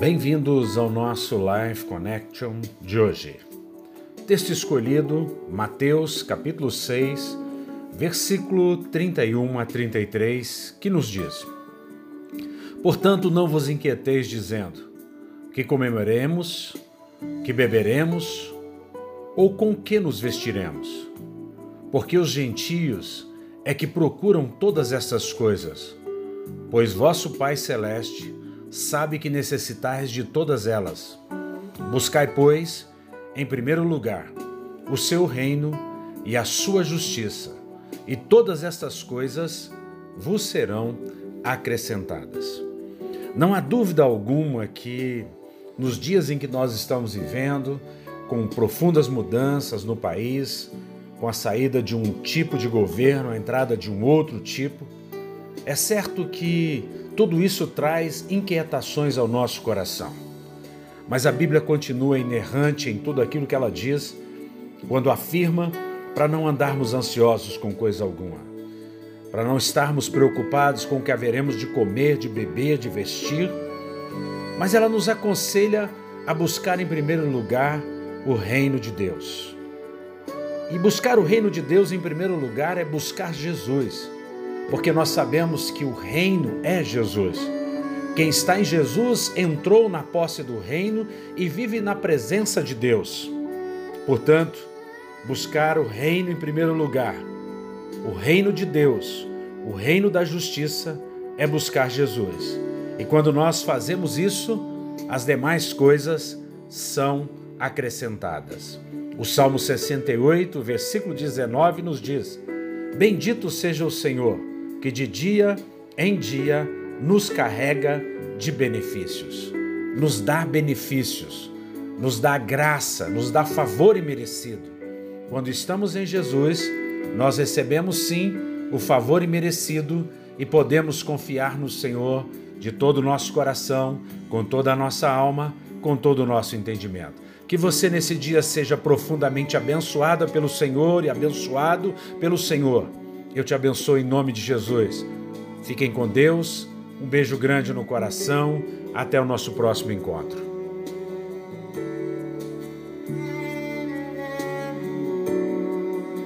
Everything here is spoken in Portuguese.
Bem-vindos ao nosso Life Connection de hoje. Texto escolhido, Mateus capítulo 6, versículo 31 a 33, que nos diz: Portanto, não vos inquieteis dizendo: que comeremos, que beberemos ou com que nos vestiremos? Porque os gentios é que procuram todas essas coisas, pois vosso Pai celeste sabe que necessitais de todas elas. Buscai, pois, em primeiro lugar, o seu reino e a sua justiça, e todas estas coisas vos serão acrescentadas. Não há dúvida alguma que, nos dias em que nós estamos vivendo, com profundas mudanças no país, com a saída de um tipo de governo, a entrada de um outro tipo, é certo que tudo isso traz inquietações ao nosso coração. Mas a Bíblia continua inerrante em tudo aquilo que ela diz, quando afirma para não andarmos ansiosos com coisa alguma, para não estarmos preocupados com o que haveremos de comer, de beber, de vestir, mas ela nos aconselha a buscar em primeiro lugar o reino de Deus. E buscar o reino de Deus em primeiro lugar é buscar Jesus porque nós sabemos que o reino é Jesus. Quem está em Jesus entrou na posse do reino e vive na presença de Deus. Portanto, buscar o reino em primeiro lugar, o reino de Deus, o reino da justiça, é buscar Jesus. E quando nós fazemos isso, as demais coisas são acrescentadas. O Salmo 68, versículo 19 nos diz: Bendito seja o Senhor que de dia em dia nos carrega de benefícios, nos dá benefícios, nos dá graça, nos dá favor imerecido. Quando estamos em Jesus, nós recebemos sim o favor imerecido e podemos confiar no Senhor de todo o nosso coração, com toda a nossa alma, com todo o nosso entendimento. Que você nesse dia seja profundamente abençoada pelo Senhor e abençoado pelo Senhor eu te abençoo em nome de Jesus. Fiquem com Deus. Um beijo grande no coração. Até o nosso próximo encontro.